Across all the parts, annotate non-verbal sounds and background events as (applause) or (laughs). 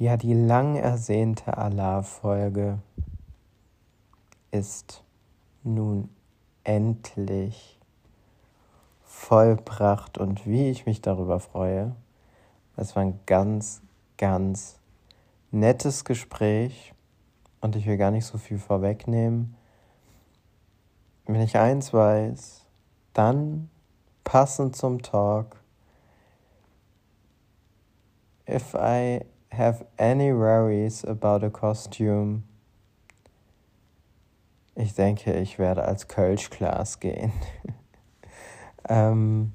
Ja, die lang ersehnte Allah-Folge ist nun endlich vollbracht und wie ich mich darüber freue. Es war ein ganz, ganz nettes Gespräch und ich will gar nicht so viel vorwegnehmen. Wenn ich eins weiß, dann passend zum Talk, if I have any worries about a costume, ich denke, ich werde als Kölsch-Class gehen. (laughs) ähm,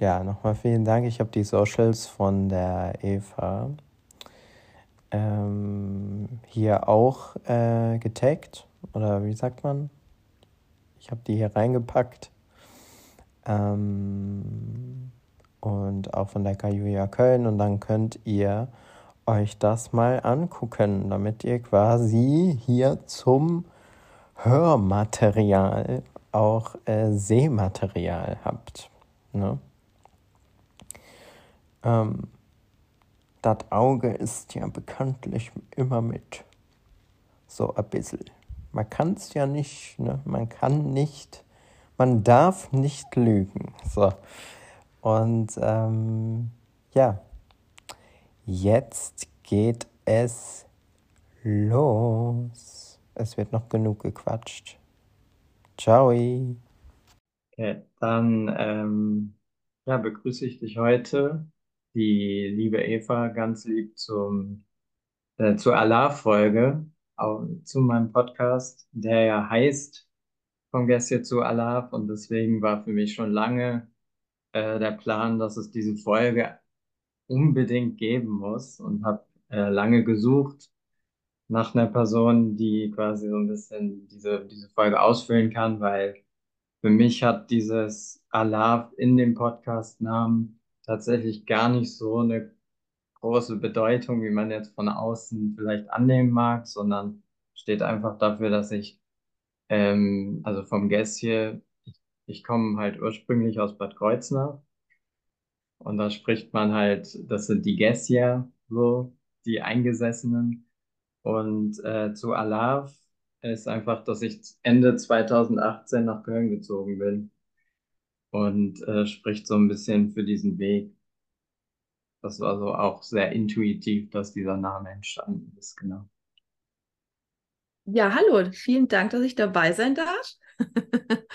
ja, nochmal vielen Dank. Ich habe die Socials von der Eva ähm, hier auch äh, getaggt. Oder wie sagt man? Ich habe die hier reingepackt. Ähm, und auch von der Kajuja Köln. Und dann könnt ihr euch das mal angucken, damit ihr quasi hier zum Hörmaterial auch äh, Sehmaterial habt. Ne? Ähm, das Auge ist ja bekanntlich immer mit so ein bisschen. Man kann es ja nicht, ne? man kann nicht, man darf nicht lügen. So. Und ähm, ja, Jetzt geht es los. Es wird noch genug gequatscht. Ciao. Okay, dann ähm, ja, begrüße ich dich heute, die liebe Eva, ganz lieb zum, äh, zur Allah-Folge, zu meinem Podcast, der ja heißt Vom Gäste zu Allah und deswegen war für mich schon lange äh, der Plan, dass es diese Folge unbedingt geben muss und habe äh, lange gesucht nach einer Person, die quasi so ein bisschen diese, diese Folge ausfüllen kann, weil für mich hat dieses Allah in dem Podcast-Namen tatsächlich gar nicht so eine große Bedeutung, wie man jetzt von außen vielleicht annehmen mag, sondern steht einfach dafür, dass ich, ähm, also vom Guest ich, komme halt ursprünglich aus Bad Kreuznach und da spricht man halt, das sind die Gessier, so, die Eingesessenen. Und äh, zu Alav ist einfach, dass ich Ende 2018 nach Köln gezogen bin. Und äh, spricht so ein bisschen für diesen Weg. Das war so auch sehr intuitiv, dass dieser Name entstanden ist, genau. Ja, hallo, vielen Dank, dass ich dabei sein darf. (laughs)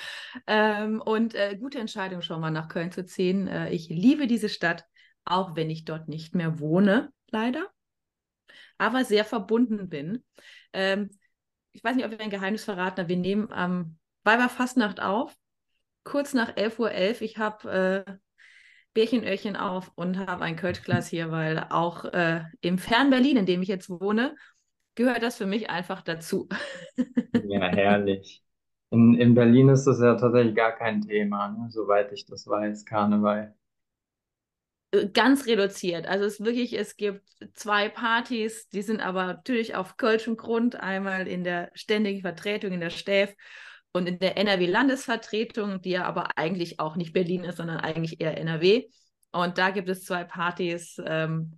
ähm, und äh, gute Entscheidung, schon mal nach Köln zu ziehen. Äh, ich liebe diese Stadt, auch wenn ich dort nicht mehr wohne, leider, aber sehr verbunden bin. Ähm, ich weiß nicht, ob wir ein Geheimnis verraten, aber wir nehmen am ähm, Weiberfastnacht auf, kurz nach 11.11 Uhr. .11. Ich habe äh, Bärchenöhrchen auf und habe ein Kölschglas hier, weil auch äh, im Fern-Berlin, in dem ich jetzt wohne, gehört das für mich einfach dazu. ja, herrlich. In, in Berlin ist das ja tatsächlich gar kein Thema, ne? soweit ich das weiß, Karneval. Äh, ganz reduziert. Also es wirklich, es gibt zwei Partys, die sind aber natürlich auf kölschem Grund, einmal in der ständigen Vertretung in der STEF und in der NRW-Landesvertretung, die ja aber eigentlich auch nicht Berlin ist, sondern eigentlich eher NRW. Und da gibt es zwei Partys. Ähm,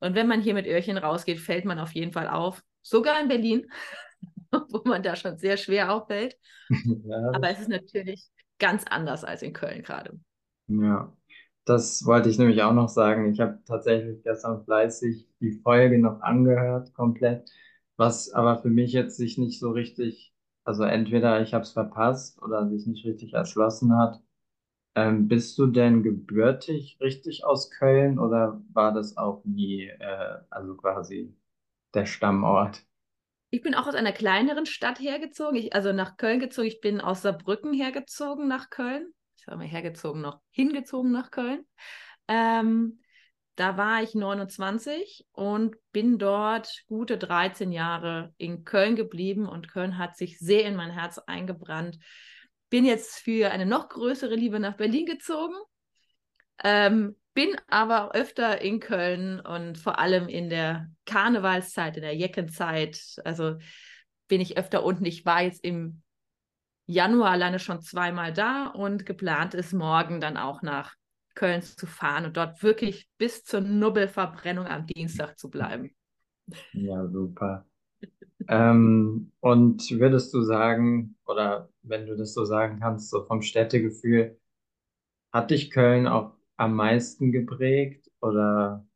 und wenn man hier mit Öhrchen rausgeht, fällt man auf jeden Fall auf. Sogar in Berlin. (laughs) (laughs) wo man da schon sehr schwer auffällt. (laughs) Ja. Aber es ist natürlich ganz anders als in Köln gerade. Ja, das wollte ich nämlich auch noch sagen. Ich habe tatsächlich gestern fleißig die Folge noch angehört, komplett, was aber für mich jetzt sich nicht so richtig, also entweder ich habe es verpasst oder sich nicht richtig erschlossen hat. Ähm, bist du denn gebürtig richtig aus Köln oder war das auch nie, äh, also quasi der Stammort? Ich bin auch aus einer kleineren Stadt hergezogen, ich, also nach Köln gezogen. Ich bin aus Saarbrücken hergezogen nach Köln. Ich sage mal hergezogen noch, hingezogen nach Köln. Ähm, da war ich 29 und bin dort gute 13 Jahre in Köln geblieben und Köln hat sich sehr in mein Herz eingebrannt. Bin jetzt für eine noch größere Liebe nach Berlin gezogen. Ähm, bin aber öfter in Köln und vor allem in der Karnevalszeit, in der Jeckenzeit. Also bin ich öfter unten. Ich war jetzt im Januar alleine schon zweimal da und geplant ist morgen dann auch nach Köln zu fahren und dort wirklich bis zur Nubbelverbrennung am Dienstag zu bleiben. Ja, super. ähm, und würdest du sagen, oder wenn du das so sagen kannst, so vom Städtegefühl, hat dich Köln auch am meisten geprägt oder?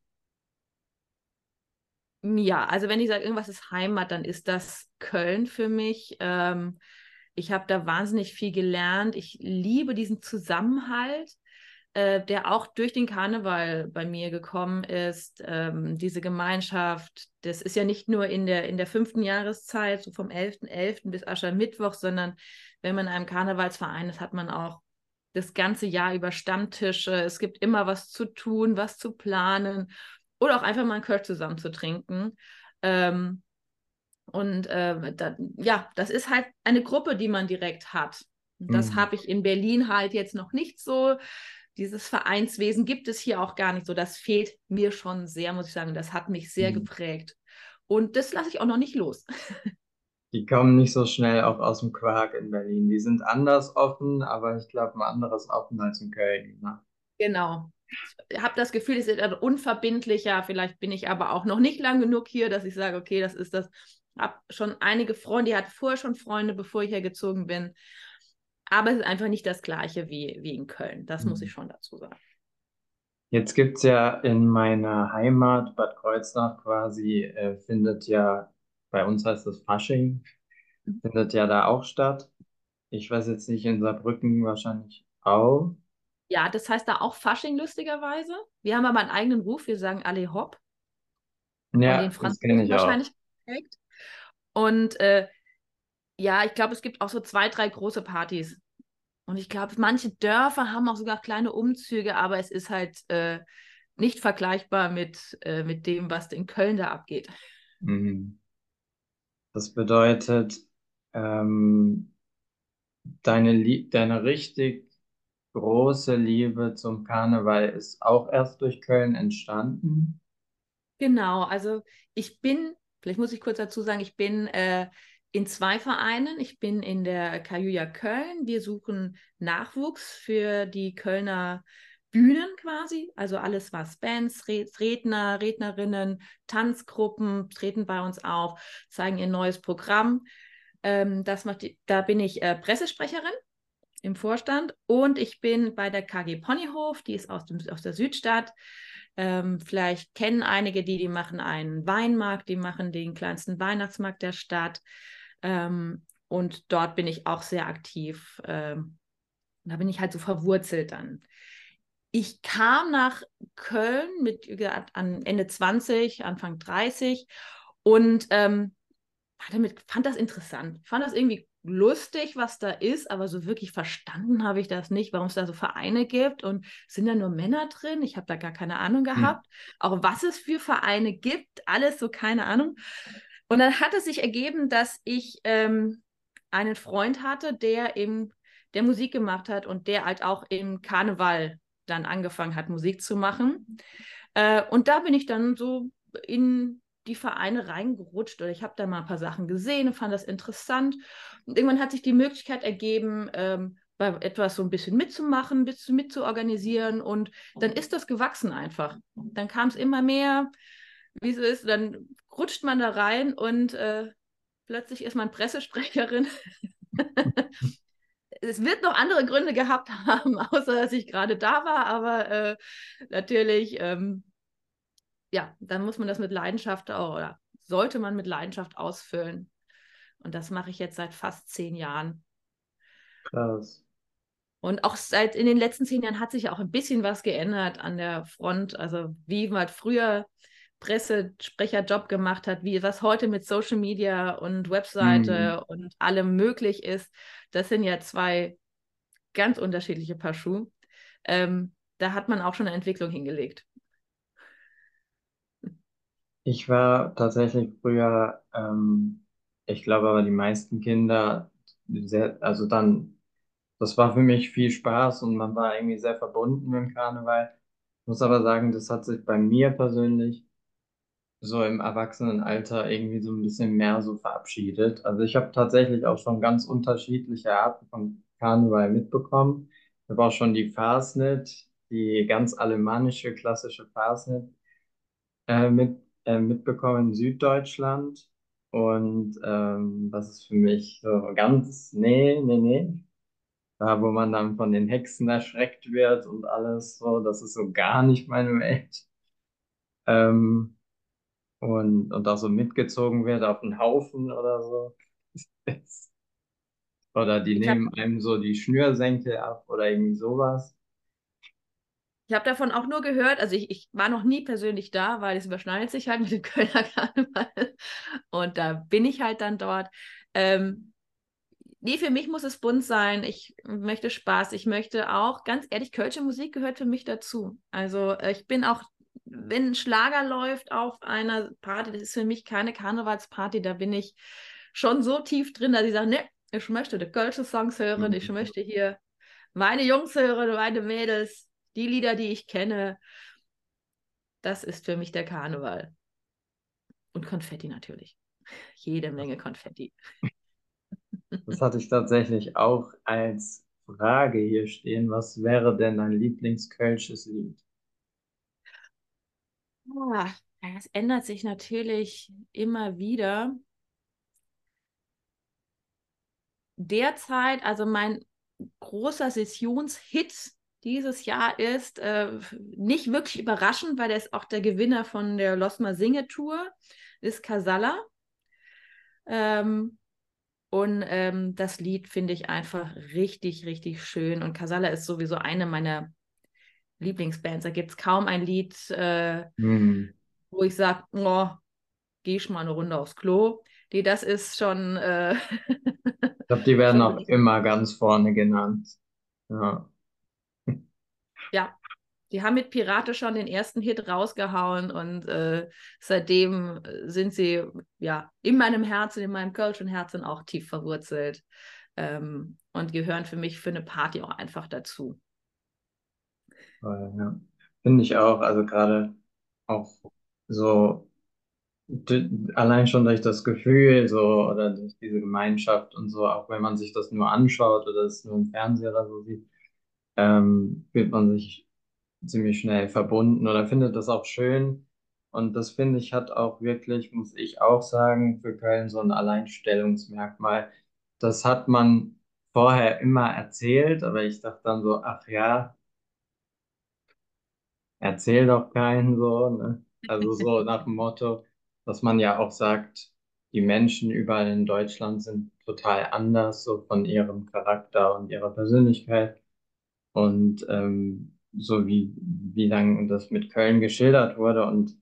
Ja, also wenn ich sage, irgendwas ist Heimat, dann ist das Köln für mich. Ähm, ich habe da wahnsinnig viel gelernt. Ich liebe diesen Zusammenhalt äh, der auch durch den Karneval bei mir gekommen ist. Ähm, diese Gemeinschaft, das ist ja nicht nur in der, in der fünften Jahreszeit, so vom 11.11. .11. bis Aschermittwoch, sondern wenn man in einem Karnevalsverein ist, hat man auch das ganze Jahr über Stammtische. Es gibt immer was zu tun, was zu planen oder auch einfach mal einen Kölsch zusammen zu trinken. Ähm, und äh, da, ja, das ist halt eine Gruppe, die man direkt hat. Das mhm. habe ich in Berlin halt jetzt noch nicht so dieses Vereinswesen gibt es hier auch gar nicht so. Das fehlt mir schon sehr, muss ich sagen. Das hat mich sehr mhm. geprägt. Und das lasse ich auch noch nicht los. (laughs) Die kommen nicht so schnell auch aus dem Quark in Berlin. Die sind anders offen, aber ich glaube, ein anderes offen als in Köln. Ne? Genau. Ich habe das Gefühl, es ist unverbindlicher. Vielleicht bin ich aber auch noch nicht lang genug hier, dass ich sage, okay, das ist das. Ich habe schon einige Freunde, die hatten vorher schon Freunde, bevor ich hergezogen bin. Aber es ist einfach nicht das gleiche wie, wie in Köln. Das mhm. muss ich schon dazu sagen. Jetzt gibt es ja in meiner Heimat, Bad Kreuznach quasi, äh, findet ja, bei uns heißt das Fasching, mhm. findet ja da auch statt. Ich weiß jetzt nicht, in Saarbrücken wahrscheinlich auch. Ja, das heißt da auch Fasching lustigerweise. Wir haben aber einen eigenen Ruf, wir sagen alle Hopp. Ja, den das kenne ich wahrscheinlich auch. Geprägt. Und äh, ja, ich glaube, es gibt auch so zwei, drei große Partys. Und ich glaube, manche Dörfer haben auch sogar kleine Umzüge, aber es ist halt äh, nicht vergleichbar mit, äh, mit dem, was in Köln da abgeht. Mhm. Das bedeutet, ähm, deine, deine richtig große Liebe zum Karneval ist auch erst durch Köln entstanden? Genau, also ich bin, vielleicht muss ich kurz dazu sagen, ich bin äh, in zwei Vereinen. Ich bin in der Kajuja Köln. Wir suchen Nachwuchs für die Kölner Bühnen quasi, also alles was Bands, Redner, Rednerinnen, Tanzgruppen treten bei uns auf, zeigen ihr neues Programm. Ähm, das macht die, da bin ich äh, Pressesprecherin im Vorstand und ich bin bei der KG Ponyhof, die ist aus, dem, aus der Südstadt. Ähm, vielleicht kennen einige die, die machen einen Weinmarkt, die machen den kleinsten Weihnachtsmarkt der Stadt. Ähm, und dort bin ich auch sehr aktiv. Ähm, da bin ich halt so verwurzelt dann. Ich kam nach Köln mit an Ende 20, Anfang 30 und ähm, damit, fand das interessant. Ich fand das irgendwie lustig, was da ist, aber so wirklich verstanden habe ich das nicht, warum es da so Vereine gibt und sind da nur Männer drin? Ich habe da gar keine Ahnung hm. gehabt. Hm. Auch was es für Vereine gibt, alles so keine Ahnung. Und dann hat es sich ergeben, dass ich ähm, einen Freund hatte, der eben der Musik gemacht hat und der halt auch im Karneval dann angefangen hat, Musik zu machen. Äh, und da bin ich dann so in die Vereine reingerutscht oder ich habe da mal ein paar Sachen gesehen und fand das interessant. Und irgendwann hat sich die Möglichkeit ergeben, ähm, bei etwas so ein bisschen mitzumachen, ein bisschen mitzuorganisieren und dann ist das gewachsen einfach. Dann kam es immer mehr, wie es ist, dann rutscht man da rein und äh, plötzlich ist man Pressesprecherin. (laughs) es wird noch andere Gründe gehabt haben, (laughs) außer dass ich gerade da war, aber äh, natürlich, ähm, ja, dann muss man das mit Leidenschaft auch, oder sollte man mit Leidenschaft ausfüllen. Und das mache ich jetzt seit fast zehn Jahren. Krass. Und auch seit in den letzten zehn Jahren hat sich auch ein bisschen was geändert an der Front. Also wie man früher Pressesprecherjob gemacht hat, wie was heute mit Social Media und Webseite mhm. und allem möglich ist, das sind ja zwei ganz unterschiedliche Paar Schuhe. Ähm, da hat man auch schon eine Entwicklung hingelegt. Ich war tatsächlich früher, ähm, ich glaube aber die meisten Kinder, sehr, also dann, das war für mich viel Spaß und man war irgendwie sehr verbunden mit dem Karneval. Ich muss aber sagen, das hat sich bei mir persönlich so im Erwachsenenalter irgendwie so ein bisschen mehr so verabschiedet. Also ich habe tatsächlich auch schon ganz unterschiedliche Arten von Karneval mitbekommen. Ich habe auch schon die Fastnet die ganz alemannische klassische Fasnet äh, mit, äh, mitbekommen in Süddeutschland. Und ähm, das ist für mich so ganz, nee, nee, nee. Da, wo man dann von den Hexen erschreckt wird und alles so, das ist so gar nicht meine Welt. Ähm, und, und auch so mitgezogen wird auf einen Haufen oder so. (laughs) Oder die Ich hab- nehmen einem so die Schnürsenkel ab oder irgendwie sowas. Ich habe davon auch nur gehört, also ich, ich war noch nie persönlich da, weil es überschneidet sich halt mit dem (laughs) Kölner Karneval. Und da bin ich halt dann dort. Ähm, nee, für mich muss es bunt sein. Ich möchte Spaß. Ich möchte auch, ganz ehrlich, kölsche Musik gehört für mich dazu. Also äh, ich bin auch, wenn ein Schlager läuft auf einer Party, das ist für mich keine Karnevalsparty, da bin ich schon so tief drin, dass ich sage, ne, ich möchte die kölsche Songs hören, ich Mhm. möchte hier meine Jungs hören, meine Mädels, die Lieder, die ich kenne. Das ist für mich der Karneval. Und Konfetti natürlich. Jede Menge Konfetti. Das hatte ich tatsächlich auch als Frage hier stehen. Was wäre denn dein Lieblingskölsches Lied? Ah, das ändert sich natürlich immer wieder. Derzeit, also mein großer Sessionshit dieses Jahr ist äh, nicht wirklich überraschend, weil er ist auch der Gewinner von der Losma Singe Tour, ist Casalla. Ähm, und ähm, das Lied finde ich einfach richtig, richtig schön. Und Casalla ist sowieso eine meiner Lieblingsbands. Da gibt es kaum ein Lied, äh, Hm. wo ich sage, oh, geh ich mal eine Runde aufs Klo. Die, das ist schon. Äh, Ich glaube, die werden (laughs) auch immer ganz vorne genannt. Ja. ja, die haben mit Pirate schon den ersten Hit rausgehauen und äh, seitdem sind sie ja in meinem Herzen, in meinem kölschen Herzen auch tief verwurzelt ähm, und gehören für mich für eine Party auch einfach dazu. Ja. Finde ich auch, also gerade auch so allein schon durch das Gefühl so oder durch diese Gemeinschaft und so, auch wenn man sich das nur anschaut oder es nur im Fernseher oder so sieht, ähm, fühlt man sich ziemlich schnell verbunden oder findet das auch schön. Und das finde ich hat auch wirklich, muss ich auch sagen, für Köln so ein Alleinstellungsmerkmal. Das hat man vorher immer erzählt, aber ich dachte dann so, ach ja, erzähl doch keinen so, ne? Also so (laughs) nach dem Motto, dass man ja auch sagt, die Menschen überall in Deutschland sind total anders, so von ihrem Charakter und ihrer Persönlichkeit. Und ähm, so wie, wie dann das mit Köln geschildert wurde. Und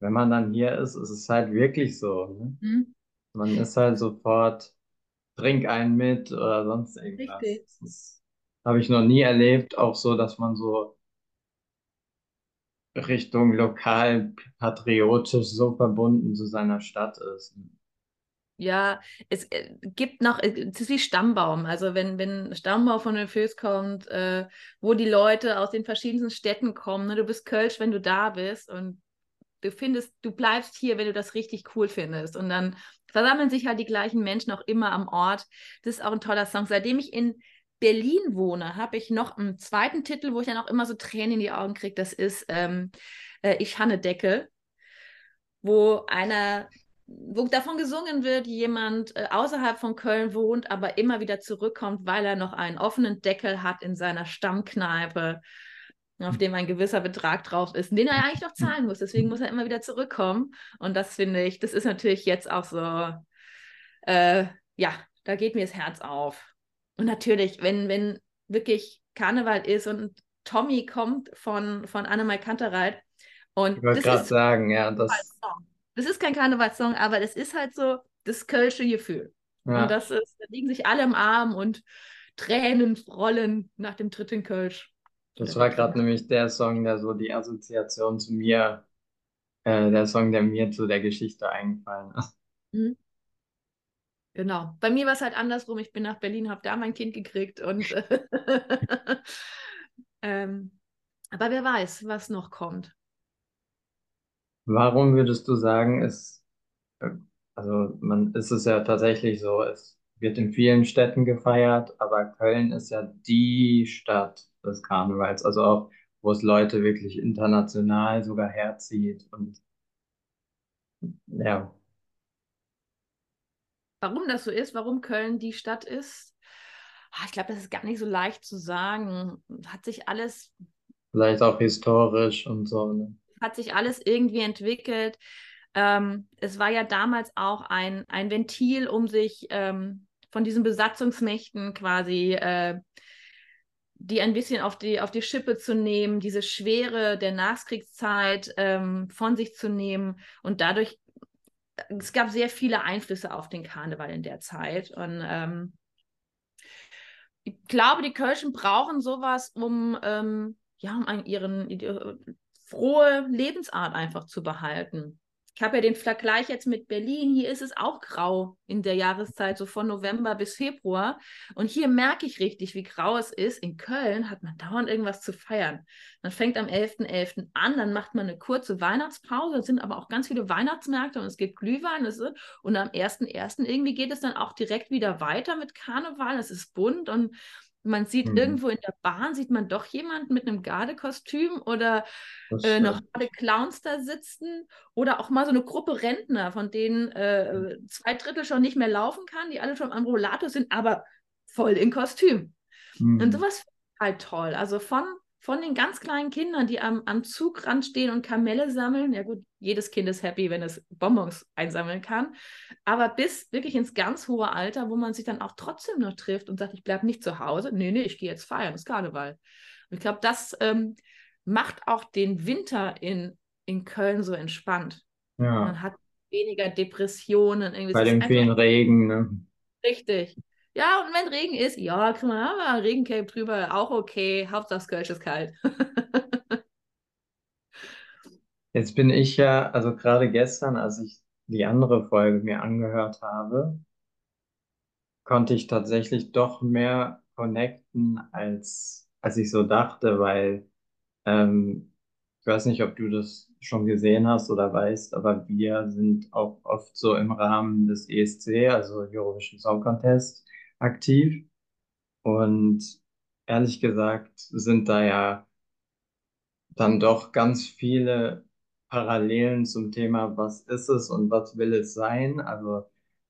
wenn man dann hier ist, ist es halt wirklich so, ne? Hm? Man ist halt sofort, trink einen mit oder sonst irgendwas. Richtig. Das habe ich noch nie erlebt, auch so, dass man so Richtung lokal patriotisch so verbunden zu seiner Stadt ist. Ja, es äh, gibt noch, äh, es ist wie Stammbaum. Also wenn, wenn Stammbaum von den Föß kommt, äh, wo die Leute aus den verschiedensten Städten kommen, ne? Du bist Kölsch, wenn du da bist und du findest, du bleibst hier, wenn du das richtig cool findest. Und dann versammeln sich halt die gleichen Menschen auch immer am Ort. Das ist auch ein toller Song. Seitdem ich in Berlin wohne, habe ich noch einen zweiten Titel, wo ich dann auch immer so Tränen in die Augen kriege. Das ist ähm, äh, Ich Hanne Deckel, wo einer wo davon gesungen wird, jemand äh, außerhalb von Köln wohnt, aber immer wieder zurückkommt, weil er noch einen offenen Deckel hat in seiner Stammkneipe, auf dem ein gewisser Betrag drauf ist, den er eigentlich noch zahlen muss. Deswegen muss er immer wieder zurückkommen. Und das finde ich, das ist natürlich jetzt auch so, äh, ja, da geht mir das Herz auf. Und natürlich, wenn, wenn wirklich Karneval ist und Tommy kommt von, von Annemai Kantereit und Ich wollte das gerade ist sagen, ja, das. Das ist kein Karnevalssong, aber das ist halt so das kölsche Gefühl. ja, Und das ist, da liegen sich alle im Arm und Tränen rollen nach dem dritten Kölsch. das war gerade nämlich der Song, der so die Assoziation zu mir, äh, der Song, der mir zu der Geschichte eingefallen ist. Mhm. Genau. Bei mir war es halt andersrum. Ich bin nach Berlin, habe da mein Kind gekriegt und (laughs) (laughs) ähm, aber wer weiß, was noch kommt. Warum würdest du sagen, ist, äh, also man ist es ja tatsächlich so, es wird in vielen Städten gefeiert, aber Köln ist ja die Stadt des Karnevals. Also auch wo es Leute wirklich international sogar herzieht und ja. Warum das so ist, warum Köln die Stadt ist, ah, ich glaube, das ist gar nicht so leicht zu sagen. Hat sich alles. Vielleicht auch historisch und so. Ne? Hat sich alles irgendwie entwickelt. Ähm, es war ja damals auch ein, ein Ventil, um sich ähm, von diesen Besatzungsmächten quasi äh, die ein bisschen auf die, auf die Schippe zu nehmen, diese Schwere der Nachkriegszeit ähm, von sich zu nehmen und dadurch, es gab sehr viele Einflüsse auf den Karneval in der Zeit und ähm, ich glaube, die Kölschen brauchen sowas, um, ähm, ja, um ihre frohe Lebensart einfach zu behalten. Ich habe ja den Vergleich jetzt mit Berlin. Hier ist es auch grau in der Jahreszeit, so von November bis Februar. Und hier merke ich richtig, wie grau es ist. In Köln hat man dauernd irgendwas zu feiern. Man fängt am 11.11. .11. an, dann macht man eine kurze Weihnachtspause. Es sind aber auch ganz viele Weihnachtsmärkte und es gibt Glühwein. Und am 1.1. irgendwie geht es dann auch direkt wieder weiter mit Karneval. Es ist bunt und man sieht mhm. irgendwo in der Bahn, sieht man doch jemanden mit einem Gardekostüm oder äh, noch gerade Clowns da sitzen oder auch mal so eine Gruppe Rentner, von denen äh, zwei Drittel schon nicht mehr laufen kann, die alle schon am Rollator sind, aber voll in Kostüm. Mhm. Und sowas finde ich halt toll. Also von von den ganz kleinen Kindern, die am, am Zugrand stehen und Kamelle sammeln. Ja gut, jedes Kind ist happy, wenn es Bonbons einsammeln kann. Aber bis wirklich ins ganz hohe Alter, wo man sich dann auch trotzdem noch trifft und sagt, ich bleibe nicht zu Hause. Nee, nee, ich gehe jetzt feiern, das ist Karneval. Und ich glaube, das ähm, macht auch den Winter in, in Köln so entspannt. Ja. Man hat weniger Depressionen. Irgendwie Bei dem vielen Regen, ne? Richtig. Ja, und wenn Regen ist, ja, kann man aber Regencape drüber, auch okay. Hauptsache Kölsch ist kalt. (laughs) Jetzt bin ich ja, also gerade gestern, als ich die andere Folge mir angehört habe, konnte ich tatsächlich doch mehr connecten, als, als ich so dachte, weil ähm, ich weiß nicht, ob du das schon gesehen hast oder weißt, aber wir sind auch oft so im Rahmen des ESC, also Eurovision Song Contest, aktiv. Und ehrlich gesagt sind da ja dann doch ganz viele Parallelen zum Thema, was ist es und was will es sein. Also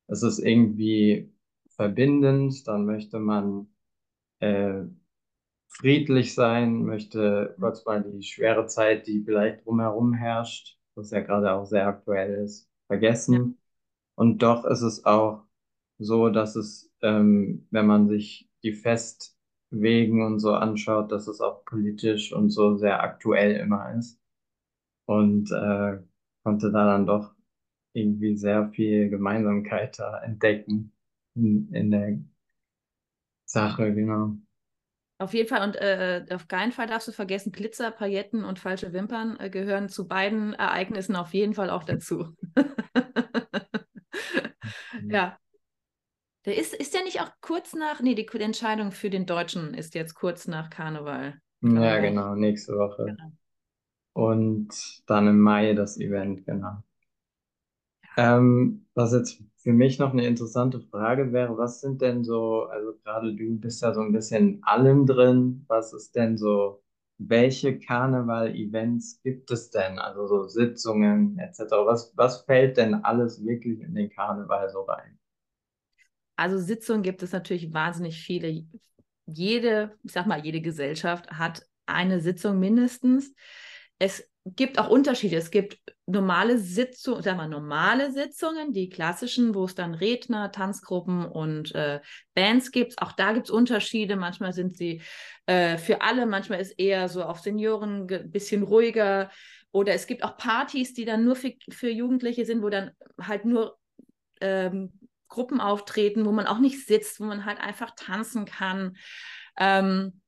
es ist irgendwie verbindend, dann möchte man äh, friedlich sein, möchte kurz mal die schwere Zeit, die vielleicht drumherum herrscht, was ja gerade auch sehr aktuell ist, vergessen. Und doch ist es auch so, dass es ähm, wenn man sich die Festwegen und so anschaut, dass es auch politisch und so sehr aktuell immer ist. Und äh, konnte da dann doch irgendwie sehr viel Gemeinsamkeit da entdecken in, in der Sache, genau. Auf jeden Fall und äh, auf keinen Fall darfst du vergessen, Glitzer, Pailletten und falsche Wimpern äh, gehören zu beiden Ereignissen auf jeden Fall auch dazu. (laughs) ja, der ist, ist der nicht auch kurz nach, nee, die, Entscheidung für den Deutschen ist jetzt kurz nach Karneval. Ja, genau, nächste Woche. Genau. Und dann im Mai das Event, genau. Ähm, was jetzt für mich noch eine interessante Frage wäre, was sind denn so, also gerade du bist ja so ein bisschen in allem drin, was ist denn so, welche Karneval-Events gibt es denn? Also so Sitzungen etc. Was, was fällt denn alles wirklich in den Karneval so rein? Also Sitzungen gibt es natürlich wahnsinnig viele. Jede, ich sag mal, jede Gesellschaft hat eine Sitzung mindestens. Es gibt auch Unterschiede. Es gibt normale Sitzungen, sag mal, normale Sitzungen, die klassischen, wo es dann Redner, Tanzgruppen und äh, Bands gibt. Auch da gibt es Unterschiede. Manchmal sind sie äh, für alle, manchmal ist eher so auf Senioren ein bisschen ruhiger. Oder es gibt auch Partys, die dann nur für, für Jugendliche sind, wo dann halt nur ähm, Gruppen auftreten, wo man auch nicht sitzt, wo man halt einfach tanzen kann. Ähm,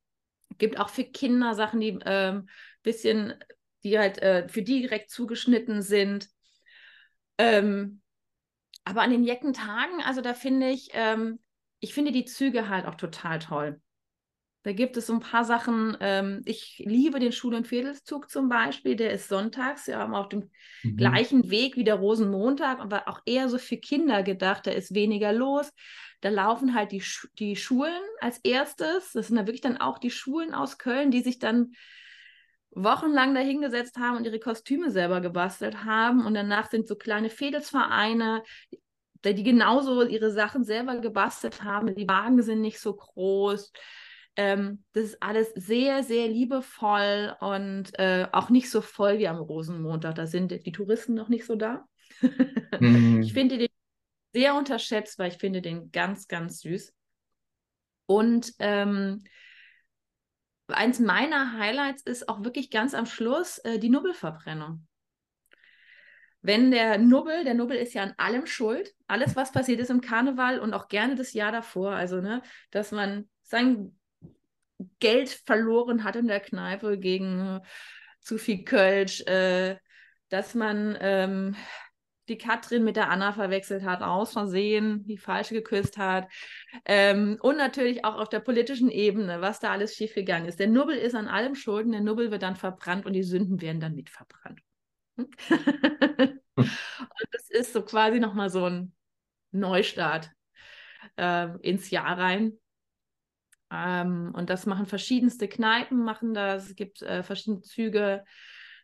gibt auch für Kinder Sachen, die ähm, bisschen, die halt äh, für die direkt zugeschnitten sind. Ähm, aber an den Jeckentagen, also da finde ich, ähm, ich finde die Züge halt auch total toll. Da gibt es so ein paar Sachen. Ähm, ich liebe den Schul- und Viertelszug zum Beispiel. Der ist sonntags, ja, auf dem mhm. gleichen Weg wie der Rosenmontag, aber auch eher so für Kinder gedacht. Da ist weniger los. Da laufen halt die, Sch die Schulen als erstes. Das sind da wirklich dann auch die Schulen aus Köln, die sich dann wochenlang dahingesetzt haben und ihre Kostüme selber gebastelt haben. Und danach sind so kleine Fädelsvereine, die genauso ihre Sachen selber gebastelt haben. Die Wagen sind nicht so groß. Ähm, das ist alles sehr, sehr liebevoll und äh, auch nicht so voll wie am Rosenmontag. Da sind die Touristen noch nicht so da. mhm. Ich finde den sehr unterschätzt, weil ich finde den ganz, ganz süß. Und ähm, eins meiner Highlights ist auch wirklich ganz am Schluss äh, die Nubbelverbrennung. Wenn der Nubbel, der Nubbel ist ja an allem schuld, alles, was passiert ist im Karneval und auch gerne das Jahr davor, also, ne, dass man sein Geld verloren hat in der Kneipe gegen zu viel Kölsch, äh, dass man ähm, die Katrin mit der Anna verwechselt hat, aus Versehen die falsche geküsst hat. Ähm, und natürlich auch auf der politischen Ebene, was da alles schiefgegangen ist. Der Nubbel ist an allem schulden, der Nubbel wird dann verbrannt und die Sünden werden dann mit verbrannt. Hm? (laughs) und das ist so quasi nochmal so ein Neustart äh, ins Jahr rein. Ähm, und das machen verschiedenste Kneipen, machen das. Es gibt äh, verschiedene Züge.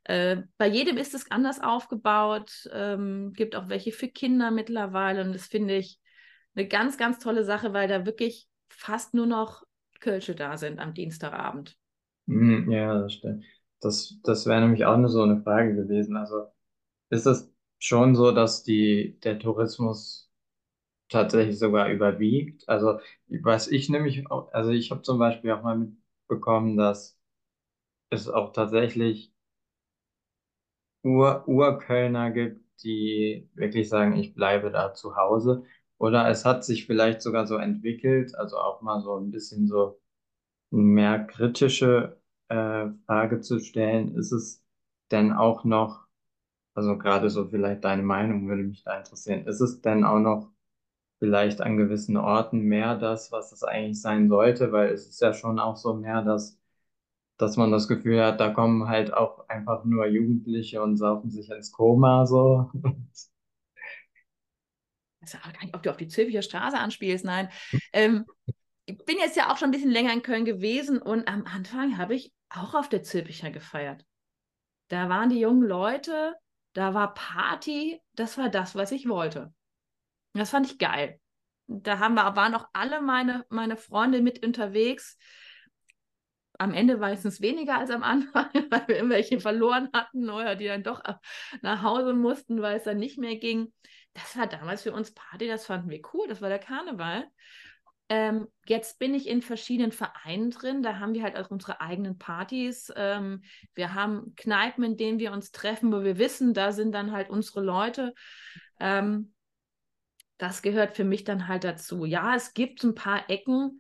Äh, bei jedem ist es anders aufgebaut. Ähm, gibt auch welche für Kinder mittlerweile. Und das finde ich eine ganz, ganz tolle Sache, weil da wirklich fast nur noch Kölsche da sind am Dienstagabend. Hm, ja, das stimmt. Das, das wäre nämlich auch nur so eine Frage gewesen. Also ist es schon so, dass die, der Tourismus tatsächlich sogar überwiegt? Also was ich nämlich, auch, also ich habe zum Beispiel auch mal mitbekommen, dass es auch tatsächlich Ur Urkölner gibt, die wirklich sagen, ich bleibe da zu Hause. Oder es hat sich vielleicht sogar so entwickelt, also auch mal so ein bisschen so mehr kritische äh, Frage zu stellen, ist es denn auch noch, also gerade so vielleicht deine Meinung würde mich da interessieren, ist es denn auch noch vielleicht an gewissen Orten mehr das, was es eigentlich sein sollte, weil es ist ja schon auch so mehr das dass man das Gefühl hat, da kommen halt auch einfach nur Jugendliche und saufen sich ins Koma so. Ich weiß gar nicht, ob du auf die Zülpicher Straße anspielst. Nein. Ähm, ich bin jetzt ja auch schon ein bisschen länger in Köln gewesen und am Anfang habe ich auch auf der Zülpicher gefeiert. Da waren die jungen Leute, da war Party, das war das, was ich wollte. Das fand ich geil. Da haben wir, waren auch alle meine, meine Freunde mit unterwegs am Ende meistens weniger als am Anfang, (laughs) weil wir irgendwelche verloren hatten oder die dann doch nach Hause mussten, weil es dann nicht mehr ging. Das war damals für uns Party, das fanden wir cool, das war der Karneval. Ähm, jetzt bin ich in verschiedenen Vereinen drin, da haben wir halt auch unsere eigenen Partys. Ähm, wir haben Kneipen, in denen wir uns treffen, wo wir wissen, da sind dann halt unsere Leute. Ähm, das gehört für mich dann halt dazu. Ja, es gibt ein paar Ecken,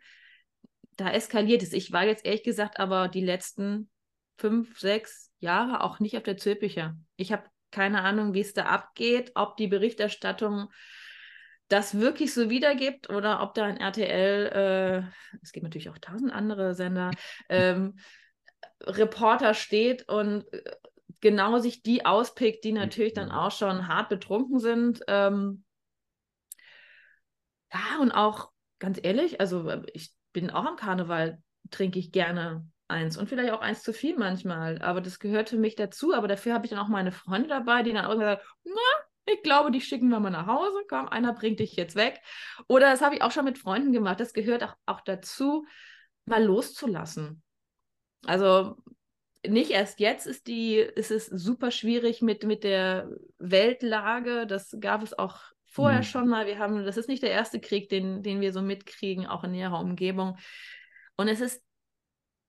da eskaliert es. Ich war jetzt ehrlich gesagt aber die letzten fünf, sechs Jahre auch nicht auf der Zülpicher. Ich habe keine Ahnung, wie es da abgeht, ob die Berichterstattung das wirklich so wiedergibt oder ob da ein RTL, äh, es gibt natürlich auch tausend andere Sender, (laughs) ähm, Reporter steht und äh, genau sich die auspickt, die natürlich dann auch schon hart betrunken sind. Ähm, ja, und auch ganz ehrlich, also äh, ich bin auch am Karneval, trinke ich gerne eins und vielleicht auch eins zu viel manchmal, aber das gehört für mich dazu. Aber dafür habe ich dann auch meine Freunde dabei, die dann auch sagen, na, ich glaube, die schicken wir mal nach Hause, komm, einer bringt dich jetzt weg. Oder das habe ich auch schon mit Freunden gemacht, das gehört auch, auch dazu, mal loszulassen. Also nicht erst jetzt ist die, ist es super schwierig mit, mit der Weltlage. Das gab es auch vorher mhm. schon mal. Wir haben, das ist nicht der erste Krieg, den, den wir so mitkriegen, auch in näherer Umgebung. Und es ist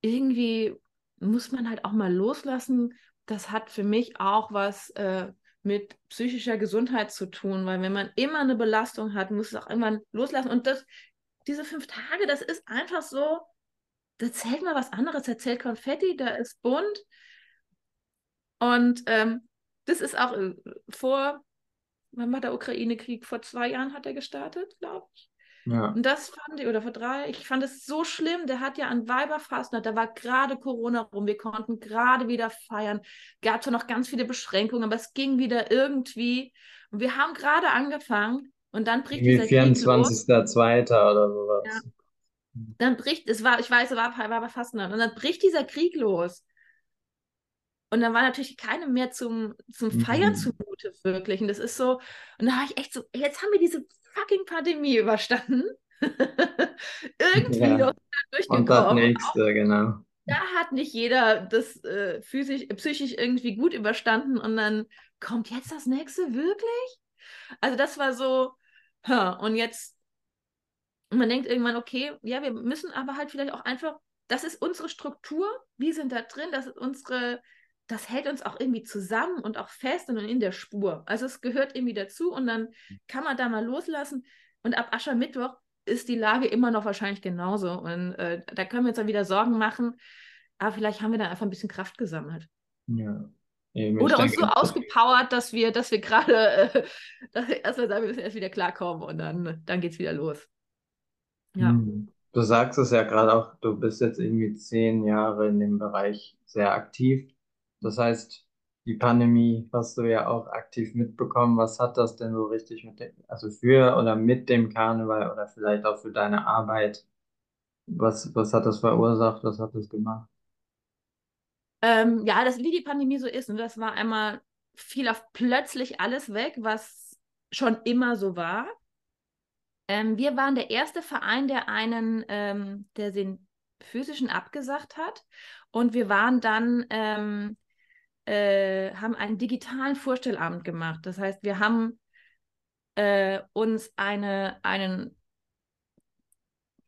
irgendwie, muss man halt auch mal loslassen. Das hat für mich auch was äh, mit psychischer Gesundheit zu tun, weil wenn man immer eine Belastung hat, muss es auch irgendwann loslassen. Und das, diese fünf Tage, das ist einfach so, da zählt mal was anderes, da zählt Konfetti, da ist bunt. Und ähm, das ist auch äh, vor wann war der Ukraine-Krieg? Vor zwei Jahren hat er gestartet, glaube ich. Ja. Und das fand ich, oder vor drei, ich fand es so schlimm. Der hat ja an Weiberfastnacht, da war gerade Corona rum, wir konnten gerade wieder feiern. Gab zwar noch ganz viele Beschränkungen, aber es ging wieder irgendwie. Und wir haben gerade angefangen und dann bricht dieser 24.02. oder sowas. Ja. Dann bricht, es war, ich weiß, es war Weiberfastnacht, und dann bricht dieser Krieg los. Und dann war natürlich keine mehr zum, zum Feiern mhm. zumute, wirklich. Und das ist so, und da war ich echt so, jetzt haben wir diese fucking Pandemie überstanden. (laughs) Irgendwie ja. noch durchgekommen. Und das nächste, auch, genau. Da hat nicht jeder das äh, physisch, psychisch irgendwie gut überstanden und dann kommt jetzt das nächste wirklich? Also das war so, huh, und jetzt, man denkt irgendwann, okay, ja, wir müssen aber halt vielleicht auch einfach, das ist unsere Struktur, wir sind da drin, das ist unsere, das hält uns auch irgendwie zusammen und auch fest und in der Spur. Also es gehört irgendwie dazu und dann kann man da mal loslassen. Und ab Aschermittwoch ist die Lage immer noch wahrscheinlich genauso. Und äh, da können wir uns dann wieder Sorgen machen. Aber vielleicht haben wir dann einfach ein bisschen Kraft gesammelt. Ja. Oder uns so ausgepowert, dass wir, dass wir gerade, äh, (laughs) dass wir sagen, wir müssen erst wieder klarkommen und dann, dann geht es wieder los. Ja. Hm. Du sagst es ja gerade auch, du bist jetzt irgendwie zehn Jahre in dem Bereich sehr aktiv. Das heißt, die Pandemie hast du ja auch aktiv mitbekommen. Was hat das denn so richtig mit dem, also für oder mit dem Karneval oder vielleicht auch für deine Arbeit? Was, was hat das verursacht? Was hat das gemacht? Ähm, ja, das, wie die Pandemie so ist. Und das war einmal, fiel auf plötzlich alles weg, was schon immer so war. Ähm, wir waren der erste Verein, der einen, ähm, der den physischen abgesagt hat. Und wir waren dann ähm, äh, haben einen digitalen Vorstellabend gemacht. Das heißt, wir haben äh, uns eine, einen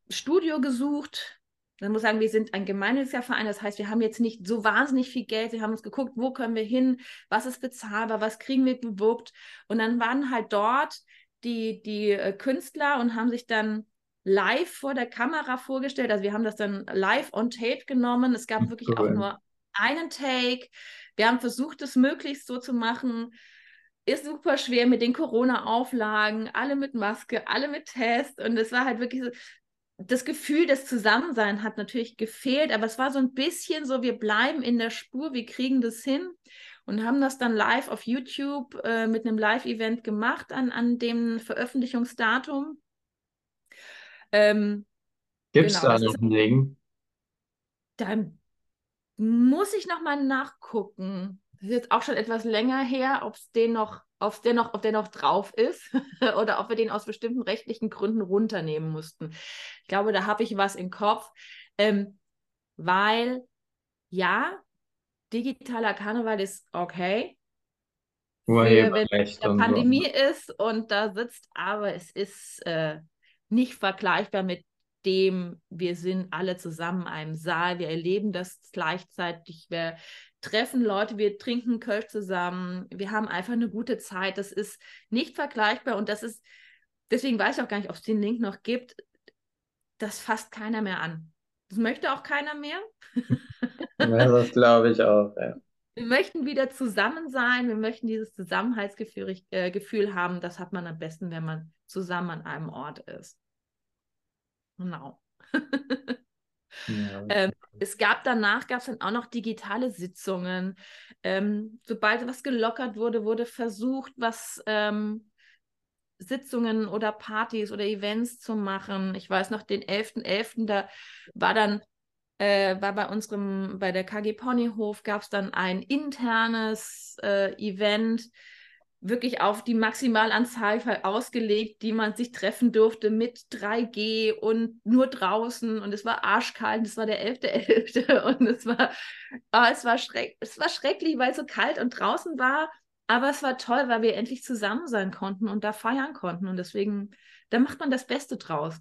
Studio gesucht. Man muss sagen, wir sind ein gemeinnütziger Verein. Das heißt, wir haben jetzt nicht so wahnsinnig viel Geld. Wir haben uns geguckt, wo können wir hin, was ist bezahlbar, was kriegen wir gewuppt. Und dann waren halt dort die, die äh, Künstler und haben sich dann live vor der Kamera vorgestellt. Also wir haben das dann live on tape genommen. Es gab wirklich cool. auch nur einen Take. Wir haben versucht, es möglichst so zu machen. Ist super schwer mit den Corona-Auflagen, alle mit Maske, alle mit Test. Und es war halt wirklich so, das Gefühl des Zusammenseins hat natürlich gefehlt, aber es war so ein bisschen so, wir bleiben in der Spur, wir kriegen das hin und haben das dann live auf YouTube äh, mit einem Live-Event gemacht an, an dem Veröffentlichungsdatum. Ähm, Gibt es genau, da noch einen Link? Da muss ich nochmal nachgucken. Das ist jetzt auch schon etwas länger her, ob es den noch, ob der noch, ob der noch drauf ist (laughs) oder ob wir den aus bestimmten rechtlichen Gründen runternehmen mussten. Ich glaube, da habe ich was im Kopf, ähm, weil ja, digitaler Karneval ist okay. Für, wenn es eine Pandemie so. ist und da sitzt, aber es ist äh, nicht vergleichbar mit dem, wir sind alle zusammen in einem Saal, wir erleben das gleichzeitig, wir treffen Leute, wir trinken Kölsch zusammen, wir haben einfach eine gute Zeit. Das ist nicht vergleichbar und das ist, deswegen weiß ich auch gar nicht, ob es den Link noch gibt. Das fasst keiner mehr an. Das möchte auch keiner mehr. (laughs) ja, das glaube ich auch, ja. Wir möchten wieder zusammen sein, wir möchten dieses Zusammenhaltsgefühl äh, haben. Das hat man am besten, wenn man zusammen an einem Ort ist. Genau. Ja. ähm, es gab danach, gab es dann auch noch digitale Sitzungen. Ähm, sobald was gelockert wurde, wurde versucht, was ähm, Sitzungen oder Partys oder Events zu machen. Ich weiß noch, den 11.11., .11., da war dann, äh, war bei unserem, bei der KG Ponyhof, gab es dann ein internes äh, Event, wirklich auf die Maximalanzahl ausgelegt, die man sich treffen durfte mit 3G und nur draußen und es war arschkalt, es war der 11.11. .11. (laughs) und es war, oh, es, war schreck, es war schrecklich, weil es so kalt und draußen war, aber es war toll, weil wir endlich zusammen sein konnten und da feiern konnten und deswegen, da macht man das Beste draus.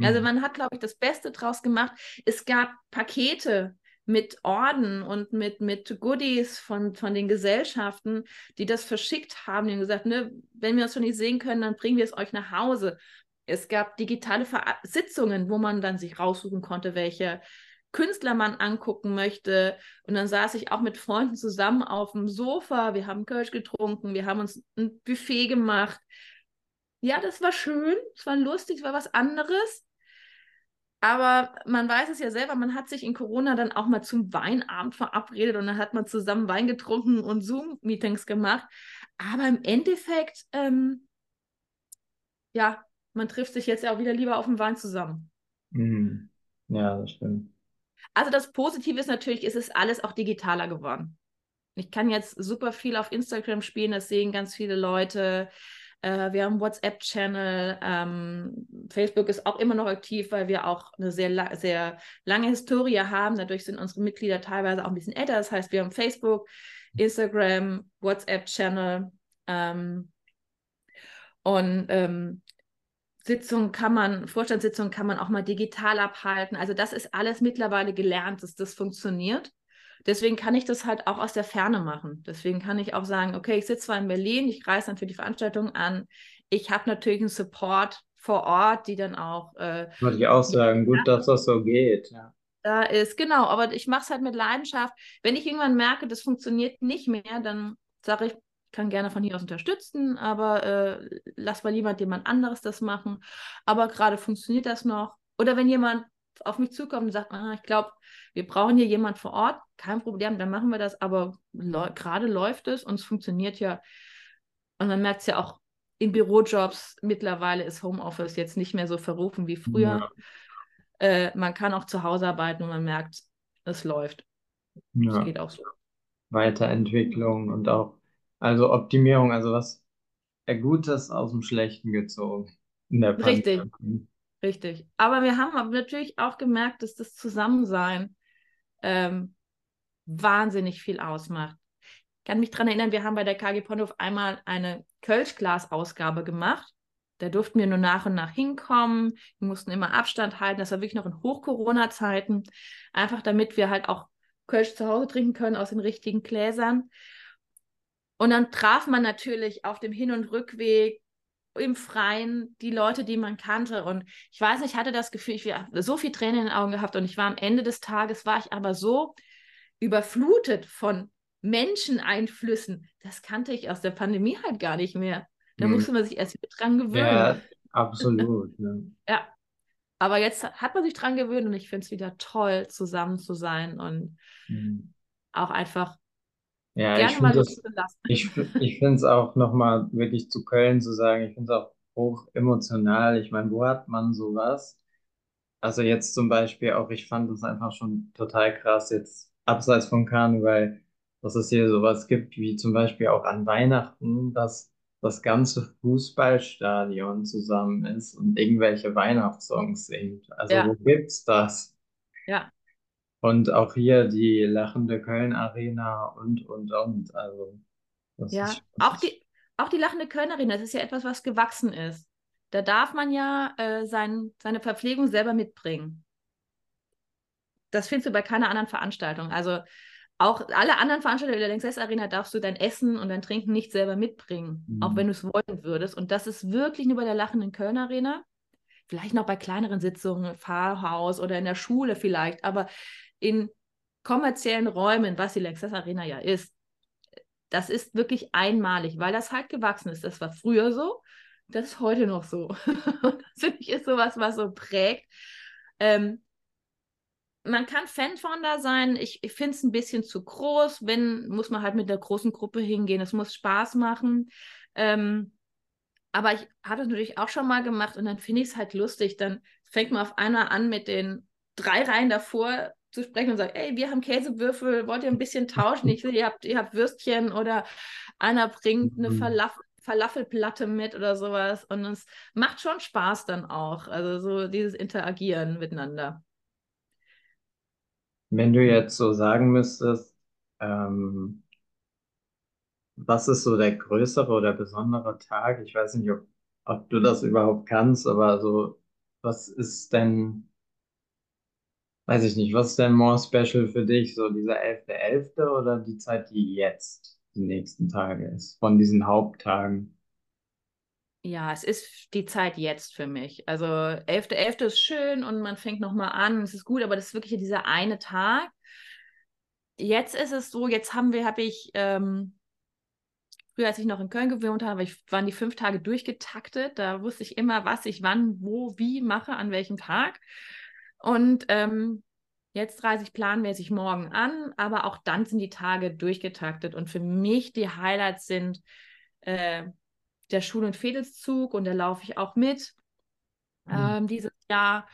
Also mhm. man hat, glaube ich, das Beste draus gemacht. Es gab Pakete, mit Orden und mit, mit Goodies von, von den Gesellschaften, die das verschickt haben, die haben gesagt, ne, wenn wir es schon nicht sehen können, dann bringen wir es euch nach Hause. Es gab digitale Ver Sitzungen, wo man dann sich raussuchen konnte, welche Künstler man angucken möchte. Und dann saß ich auch mit Freunden zusammen auf dem Sofa. Wir haben Kölsch getrunken, wir haben uns ein Buffet gemacht. Ja, das war schön, es war lustig, es war was anderes. Aber man weiß es ja selber, man hat sich in Corona dann auch mal zum Weinabend verabredet und dann hat man zusammen Wein getrunken und Zoom-Meetings gemacht. Aber im Endeffekt, ähm, ja, man trifft sich jetzt ja auch wieder lieber auf dem Wein zusammen. Mhm. Ja, das stimmt. Also das Positive ist natürlich, es ist alles auch digitaler geworden. ich kann jetzt super viel auf Instagram spielen, das sehen ganz viele Leute. Äh, wir haben WhatsApp-Channel. Ähm, Facebook ist auch immer noch aktiv, weil wir auch eine sehr, sehr lange Historie haben. Dadurch sind unsere Mitglieder teilweise auch ein bisschen älter. Das heißt, wir haben Facebook, Instagram, WhatsApp-Channel. Ähm, und ähm, Sitzungen kann man, Vorstandssitzungen kann man auch mal digital abhalten. Also das ist alles mittlerweile gelernt, dass das funktioniert. Deswegen kann ich das halt auch aus der Ferne machen. Deswegen kann ich auch sagen, okay, ich sitze zwar in Berlin, ich reise dann für die Veranstaltung an. Ich habe natürlich einen Support vor Ort, die dann auch. Äh, Würde ich auch sagen, gut, dass das so geht. Ja. Da ist, genau, aber ich mache es halt mit Leidenschaft. Wenn ich irgendwann merke, das funktioniert nicht mehr, dann sage ich, ich kann gerne von hier aus unterstützen, aber äh, lass mal jemand jemand anderes das machen. Aber gerade funktioniert das noch. Oder wenn jemand auf mich zukommt und sagt, ah, ich glaube, wir brauchen hier jemand vor Ort, kein Problem, dann machen wir das, aber gerade läuft es und es funktioniert ja. Und man merkt es ja auch in Bürojobs, mittlerweile ist Homeoffice jetzt nicht mehr so verrufen wie früher. Ja. Äh, man kann auch zu Hause arbeiten und man merkt, es läuft. Ja. Es geht auch so. Weiterentwicklung und auch, also Optimierung, also was Gutes aus dem Schlechten gezogen in der Pandemie. Richtig. Richtig. Aber wir haben natürlich auch gemerkt, dass das Zusammensein ähm, wahnsinnig viel ausmacht. Ich kann mich daran erinnern, wir haben bei der KG Pondhof einmal eine Kölschglas-Ausgabe gemacht. Da durften wir nur nach und nach hinkommen. Wir mussten immer Abstand halten. Das war wirklich noch in Hoch-Corona-Zeiten. Einfach damit wir halt auch Kölsch zu Hause trinken können aus den richtigen Gläsern. Und dann traf man natürlich auf dem Hin- und Rückweg im Freien die Leute, die man kannte. Und ich weiß nicht, ich hatte das Gefühl, ich habe so viel Tränen in den Augen gehabt und ich war am Ende des Tages, war ich aber so überflutet von Menscheneinflüssen. Das kannte ich aus der Pandemie halt gar nicht mehr. Da hm. musste man sich erst wieder dran gewöhnen. Ja, absolut. (laughs) Ne? ja. Aber jetzt hat man sich dran gewöhnt und ich finde es wieder toll, zusammen zu sein und hm. auch einfach ja, Gerne ich mal das, ich, ich finde es auch nochmal wirklich zu Köln zu sagen, ich finde es auch hoch emotional. Ich meine, wo hat man sowas? Also jetzt zum Beispiel auch, ich fand es einfach schon total krass, jetzt abseits von Karneval, dass es hier sowas gibt, wie zum Beispiel auch an Weihnachten, dass das ganze Fußballstadion zusammen ist und irgendwelche Weihnachtssongs singt. Also ja. wo gibt's das? Ja. Und auch hier die lachende Köln Arena und, und, und. Also, ja, ist, auch, die, auch die lachende Köln Arena, das ist ja etwas, was gewachsen ist. Da darf man ja äh, sein, seine Verpflegung selber mitbringen. Das findest du bei keiner anderen Veranstaltung. Also auch alle anderen Veranstaltungen der Lanxess Arena darfst du dein Essen und dein Trinken nicht selber mitbringen, mhm. auch wenn du es wollen würdest. Und das ist wirklich nur bei der lachenden Köln Arena. Vielleicht noch bei kleineren Sitzungen, Pfarrhaus oder in der Schule vielleicht. Aber in kommerziellen Räumen, was die Lexus Arena ja ist, das ist wirklich einmalig, weil das halt gewachsen ist. Das war früher so, das ist heute noch so. (laughs) das finde ich ist sowas, was so prägt. Ähm, man kann Fan von da sein. Ich, ich finde es ein bisschen zu groß. Wenn, muss man halt mit der großen Gruppe hingehen. Es muss Spaß machen. Ähm, aber ich habe das natürlich auch schon mal gemacht und dann finde ich es halt lustig. Dann fängt man auf einmal an mit den drei Reihen davor zu sprechen und sagen, ey, wir haben Käsewürfel, wollt ihr ein bisschen tauschen? Ich sehe, ihr habt, ihr habt Würstchen oder einer bringt eine mhm. Falaf Falafelplatte mit oder sowas. Und es macht schon Spaß dann auch. Also so dieses Interagieren miteinander. Wenn du jetzt so sagen müsstest, ähm, was ist so der größere oder besondere Tag? Ich weiß nicht, ob, ob du das überhaupt kannst, aber so, was ist denn weiß ich nicht, was ist denn more special für dich? So dieser 11.11. .11. oder die Zeit, die jetzt die nächsten Tage ist, von diesen Haupttagen? Ja, es ist die Zeit jetzt für mich. Also 11.11. .11. ist schön und man fängt nochmal an, es ist gut, aber das ist wirklich dieser eine Tag. Jetzt ist es so, jetzt haben wir, habe ich, ähm, früher als ich noch in Köln gewohnt habe, ich, waren die fünf Tage durchgetaktet. Da wusste ich immer, was ich wann, wo, wie mache, an welchem Tag. Und ähm, jetzt reise ich planmäßig morgen an, aber auch dann sind die Tage durchgetaktet. Und für mich die Highlights sind äh, der Schul- und Fädelszug und da laufe ich auch mit mhm. ähm, dieses Jahr.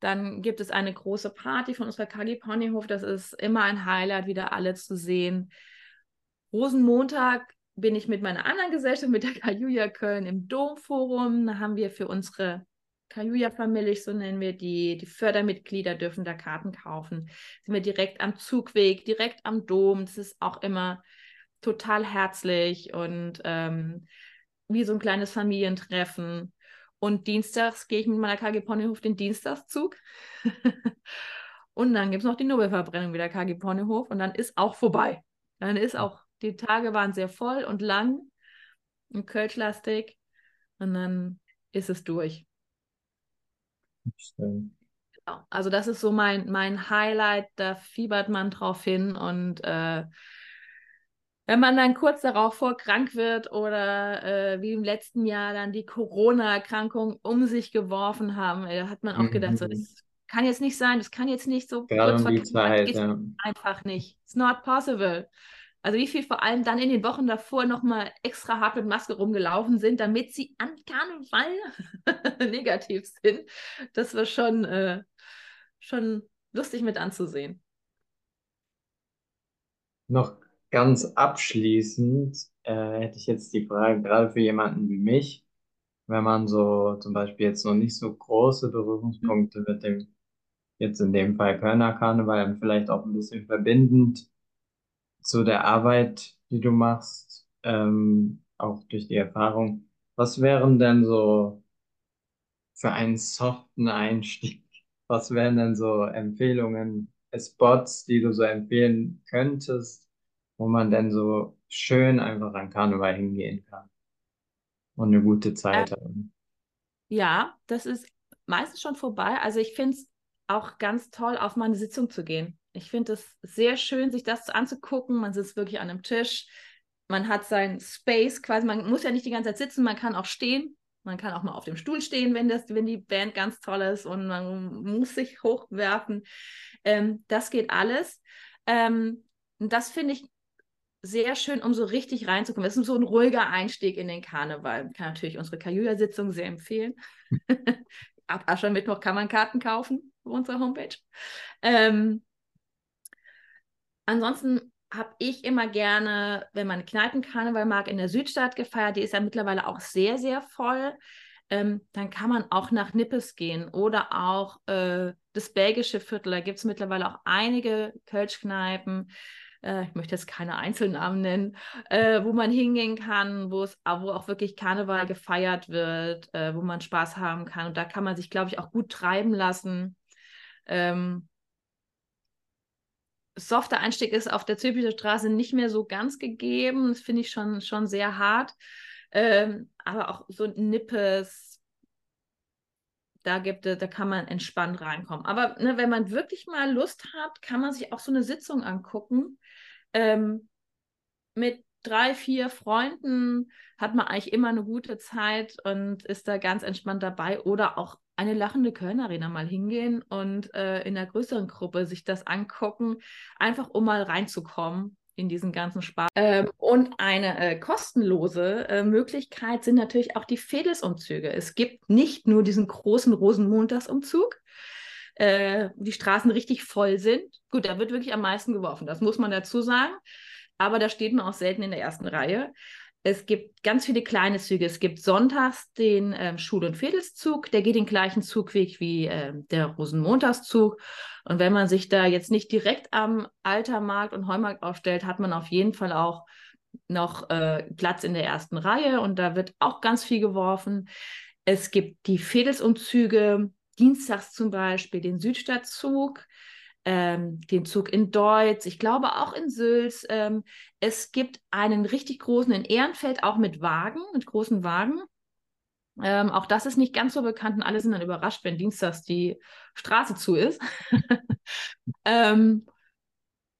Dann gibt es eine große Party von unserer KG Ponyhof. Das ist immer ein Highlight, wieder alle zu sehen. Rosenmontag bin ich mit meiner anderen Gesellschaft, mit der Kajuja Köln im Domforum. Da haben wir für unsere Kajuja-Familie, so nennen wir die, die Fördermitglieder dürfen da Karten kaufen. Sind wir direkt am Zugweg, direkt am Dom. Das ist auch immer total herzlich und ähm, wie so ein kleines Familientreffen. Und dienstags gehe ich mit meiner KG Ponyhof den Dienstagszug. (laughs) und dann gibt es noch die Nobelverbrennung wieder KG Ponyhof und dann ist auch vorbei. Dann ist auch, die Tage waren sehr voll und lang und kölschlastig und dann ist es durch. Genau. Also das ist so mein, mein Highlight, da fiebert man drauf hin und äh, wenn man dann kurz darauf vor krank wird oder äh, wie im letzten Jahr dann die Corona-Erkrankung um sich geworfen haben, äh, hat man auch gedacht, mhm. so, das kann jetzt nicht sein, das kann jetzt nicht so Gerade kurz um die Zeit, ja. einfach nicht. It's not possible. Also wie viel vor allem dann in den Wochen davor nochmal extra hart mit Maske rumgelaufen sind, damit sie an Karneval (laughs) negativ sind. Das war schon, äh, schon lustig mit anzusehen. Noch ganz abschließend äh, hätte ich jetzt die Frage, gerade für jemanden wie mich, wenn man so zum Beispiel jetzt noch nicht so große Berührungspunkte mit dem, jetzt in dem Fall Kölner Karneval vielleicht auch ein bisschen verbindend zu der Arbeit, die du machst, ähm, auch durch die Erfahrung, was wären denn so für einen soften Einstieg, (laughs) was wären denn so Empfehlungen, Spots, die du so empfehlen könntest, wo man denn so schön einfach an Karneval hingehen kann und eine gute Zeit äh, haben. Ja, das ist meistens schon vorbei. Also ich finde es auch ganz toll, auf meine Sitzung zu gehen. Ich finde es sehr schön, sich das anzugucken. Man sitzt wirklich an einem Tisch. Man hat sein Space quasi. Man muss ja nicht die ganze Zeit sitzen, man kann auch stehen. Man kann auch mal auf dem Stuhl stehen, wenn, das, wenn die Band ganz toll ist und man muss sich hochwerfen. Ähm, das geht alles. Ähm, das finde ich sehr schön, um so richtig reinzukommen. Es ist so ein ruhiger Einstieg in den Karneval. Ich kann natürlich unsere Kajuja-Sitzung sehr empfehlen. (laughs) Ab Aschermittwoch kann man Karten kaufen auf unserer Homepage. Ähm, ansonsten habe ich immer gerne, wenn man Kneipenkarneval mag, in der Südstadt gefeiert. Die ist ja mittlerweile auch sehr, sehr voll. Ähm, dann kann man auch nach Nippes gehen oder auch äh, das belgische Viertel. Da gibt es mittlerweile auch einige Kölschkneipen äh, ich möchte jetzt keine Einzelnamen nennen, äh, wo man hingehen kann, wo es wo auch wirklich Karneval gefeiert wird, äh, wo man Spaß haben kann. Und da kann man sich, glaube ich, auch gut treiben lassen. Ähm, softer Einstieg ist auf der Zülpicher Straße nicht mehr so ganz gegeben. Das finde ich schon, schon sehr hart. Ähm, aber auch so Nippes, da gibt da kann man entspannt reinkommen. Aber ne, wenn man wirklich mal Lust hat, kann man sich auch so eine Sitzung angucken. Ähm, mit drei, vier Freunden hat man eigentlich immer eine gute Zeit und ist da ganz entspannt dabei. Oder auch eine lachende Kölner Arena mal hingehen und äh, in einer größeren Gruppe sich das angucken, einfach um mal reinzukommen in diesen ganzen Spaß. Ähm, und eine äh, kostenlose äh, Möglichkeit sind natürlich auch die Fedelsumzüge. Es gibt nicht nur diesen großen Rosenmontagsumzug, äh, die Straßen richtig voll sind. Gut, da wird wirklich am meisten geworfen, das muss man dazu sagen. Aber da steht man auch selten in der ersten Reihe. Es gibt ganz viele kleine Züge. Es gibt sonntags den ähm, Schul- und Fädelszug, der geht den gleichen Zugweg wie äh, der Rosenmontagszug. Und wenn man sich da jetzt nicht direkt am Altermarkt und Heumarkt aufstellt, hat man auf jeden Fall auch noch äh, Platz in der ersten Reihe und da wird auch ganz viel geworfen. Es gibt die Fädelsumzüge, dienstags zum Beispiel den Südstadtzug, ähm, den Zug in Deutz, ich glaube auch in Sülz. Ähm, es gibt einen richtig großen in Ehrenfeld, auch mit Wagen, mit großen Wagen. Ähm, auch das ist nicht ganz so bekannt und alle sind dann überrascht, wenn dienstags die Straße zu ist. (laughs) ähm,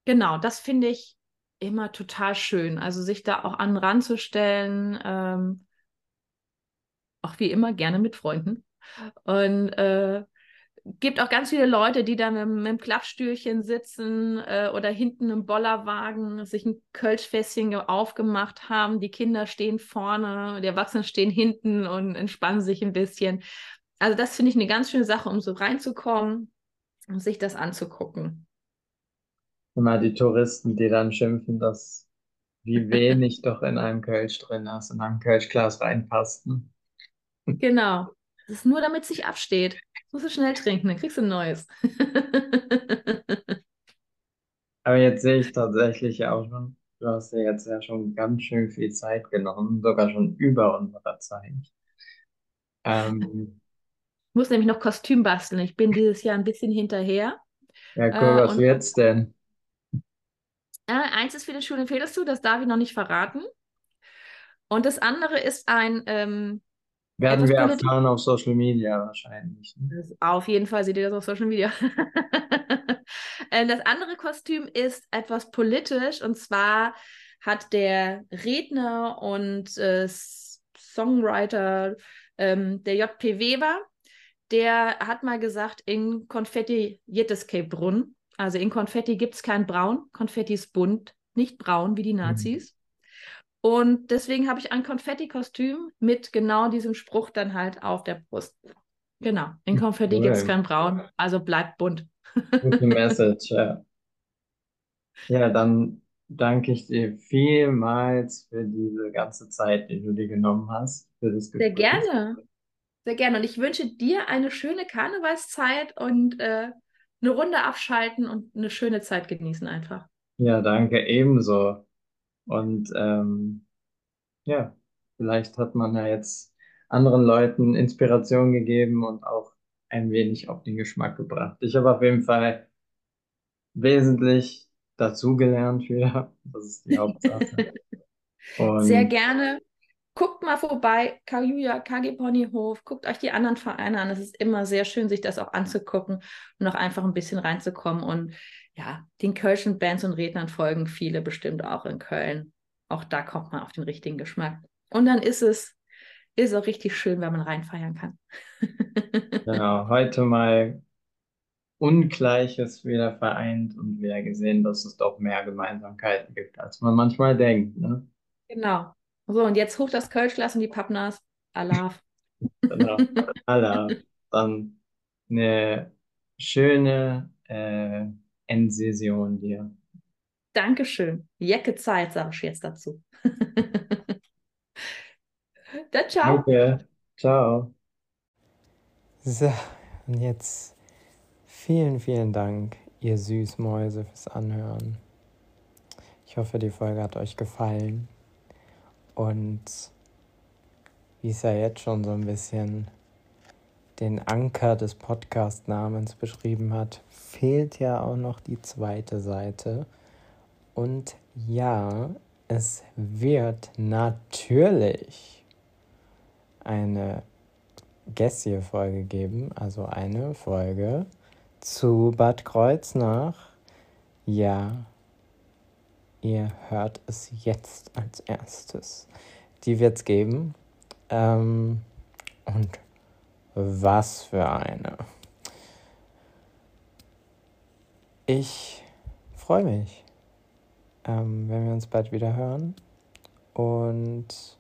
genau, das finde ich immer total schön. Also sich da auch an ranzustellen, ähm, auch wie immer gerne mit Freunden. Und äh, gibt auch ganz viele Leute, die da mit, mit dem Klappstühlchen sitzen äh, oder hinten im Bollerwagen sich ein Kölschfässchen aufgemacht haben. Die Kinder stehen vorne, die Erwachsenen stehen hinten und entspannen sich ein bisschen. Also das finde ich eine ganz schöne Sache, um so reinzukommen und sich das anzugucken. Immer die Touristen, die dann schimpfen, dass wie (laughs) wenig doch in einem Kölsch drin ist, in einem Kölschglas reinpasst. Genau. Das ist nur, damit es sich absteht. Musst du schnell trinken, dann kriegst du ein neues. (laughs) Aber jetzt sehe ich tatsächlich auch schon, du hast ja jetzt ja schon ganz schön viel Zeit genommen, sogar schon über unserer Zeit. Ähm, Ich muss nämlich noch Kostüm basteln. Ich bin dieses Jahr ein bisschen hinterher. ja, cool, Äh, was wird's denn? äh, eins ist für den Schule fehlst du, das darf ich noch nicht verraten. Und das andere ist ein ähm, Werden wir erfahren auf Social Media wahrscheinlich. Ne? Auf jeden Fall seht ihr das auf Social Media. (laughs) Ähm, Das andere Kostüm ist etwas politisch und zwar hat der Redner und äh, Songwriter ähm, der JP Weber, der hat mal gesagt, in Konfetti gibt es kein Brunnen. Also in Konfetti gibt es kein Braun. Konfetti ist bunt, nicht braun wie die Nazis. Und deswegen habe ich ein Konfetti-Kostüm mit genau diesem Spruch dann halt auf der Brust. Genau, in Konfetti gibt es Cool. kein Braun, also bleibt bunt. Gute (laughs) Message, ja. Ja, dann danke ich dir vielmals für diese ganze Zeit, die du dir genommen hast, für das Sehr Gespräch. gerne, sehr gerne. Und ich wünsche dir eine schöne Karnevalszeit und äh, eine Runde abschalten und eine schöne Zeit genießen einfach. Ja, danke ebenso. Und ähm, ja, vielleicht hat man ja jetzt anderen Leuten Inspiration gegeben und auch ein wenig auf den Geschmack gebracht. Ich habe auf jeden Fall wesentlich dazugelernt wieder. Das ist die Hauptsache. (laughs) Sehr Und gerne. Guckt mal vorbei, Kajuja, KG Ponyhof, guckt euch die anderen Vereine an. Es ist immer sehr schön, sich das auch anzugucken und auch einfach ein bisschen reinzukommen. Und ja, den Kölschen Bands und Rednern folgen viele bestimmt auch in Köln. Auch da kommt man auf den richtigen Geschmack. Und dann ist es, ist auch richtig schön, wenn man reinfeiern kann. (laughs) genau, heute mal Ungleiches wieder vereint und wieder gesehen, dass es doch mehr Gemeinsamkeiten gibt, als man manchmal denkt. Ne? Genau. So, und jetzt hoch das Kölschglas und die Pappnas. Alaf. Allah, (laughs) dann eine schöne äh, Endsession dir. Dankeschön. Jecke Zeit, sage ich jetzt dazu. (laughs) Dann ciao. Danke. Ciao. So, und jetzt vielen, vielen Dank, ihr Süßmäuse, fürs Anhören. Ich hoffe, die Folge hat euch gefallen. Und wie es ja jetzt schon so ein bisschen den Anker des Podcast-Namens beschrieben hat, fehlt ja auch noch die zweite Seite. Und ja, es wird natürlich eine Gessie-Folge geben, also eine Folge zu Bad Kreuznach. Ja, ihr hört es jetzt als erstes. Die wird es geben. Ähm, und was für eine. Ich freue mich, ähm, wenn wir uns bald wieder hören. Und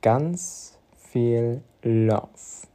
ganz viel Love.